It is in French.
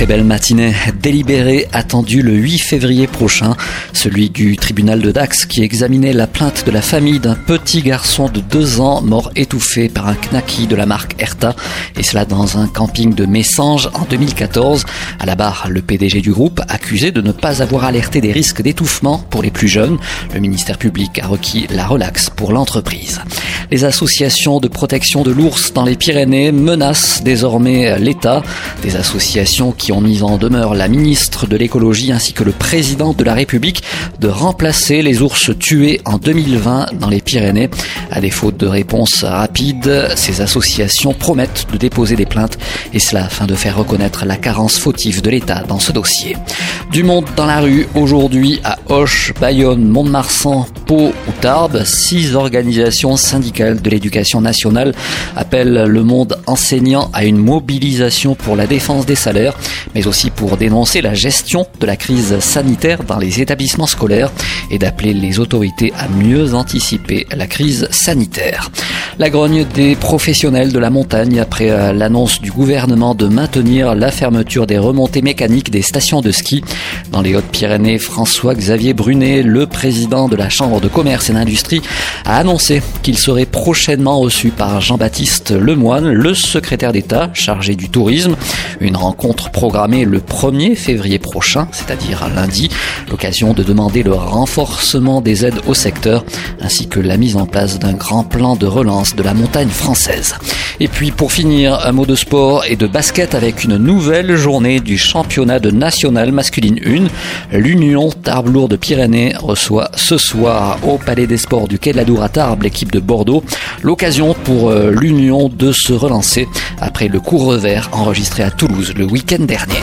Très belle matinée. Délibéré attendu le 8 février prochain. Celui du tribunal de Dax qui examinait la plainte de la famille d'un petit garçon de 2 ans mort étouffé par un knacky de la marque Erta. Et cela dans un camping de Messanges en 2014. À la barre, le PDG du groupe accusé de ne pas avoir alerté des risques d'étouffement pour les plus jeunes. Le ministère public a requis la relaxe pour l'entreprise. Les associations de protection de l'ours dans les Pyrénées menacent désormais l'État. Des associations qui ont mis en demeure la ministre de l'écologie ainsi que le président de la République de remplacer les ours tués en 2020 dans les Pyrénées. À défaut de réponse rapide, ces associations promettent de déposer des plaintes et cela afin de faire reconnaître la carence fautive de l'État dans ce dossier. Du monde dans la rue aujourd'hui à Auch, Bayonne, Mont-de-Marsan, Pau ou Tarbes, six organisations syndicales de l'éducation nationale appellent le monde enseignant à une mobilisation pour la défense des salaires mais aussi pour dénoncer la gestion de la crise sanitaire dans les établissements scolaires et d'appeler les autorités à mieux anticiper la crise sanitaire. La grogne des professionnels de la montagne après euh, l'annonce du gouvernement de maintenir la fermeture des remontées mécaniques des stations de ski. Dans les Hautes-Pyrénées, François-Xavier Brunet, le président de la Chambre de commerce et d'industrie, a annoncé qu'il serait prochainement reçu par Jean-Baptiste Lemoine, le secrétaire d'État chargé du tourisme. Une rencontre programmée le 1er février prochain, c'est-à-dire lundi, l'occasion de demander le renforcement des aides au secteur ainsi que la mise en place d'un grand plan de relance de la montagne française. Et puis pour finir, un mot de sport et de basket avec une nouvelle journée du championnat de national masculine 1. L'Union Tarbes de Pyrénées reçoit ce soir au Palais des Sports du Quai de la Dour à Tarbes l'équipe de Bordeaux. L'occasion pour euh, l'Union de se relancer après le court revers enregistré à Toulouse le week-end dernier.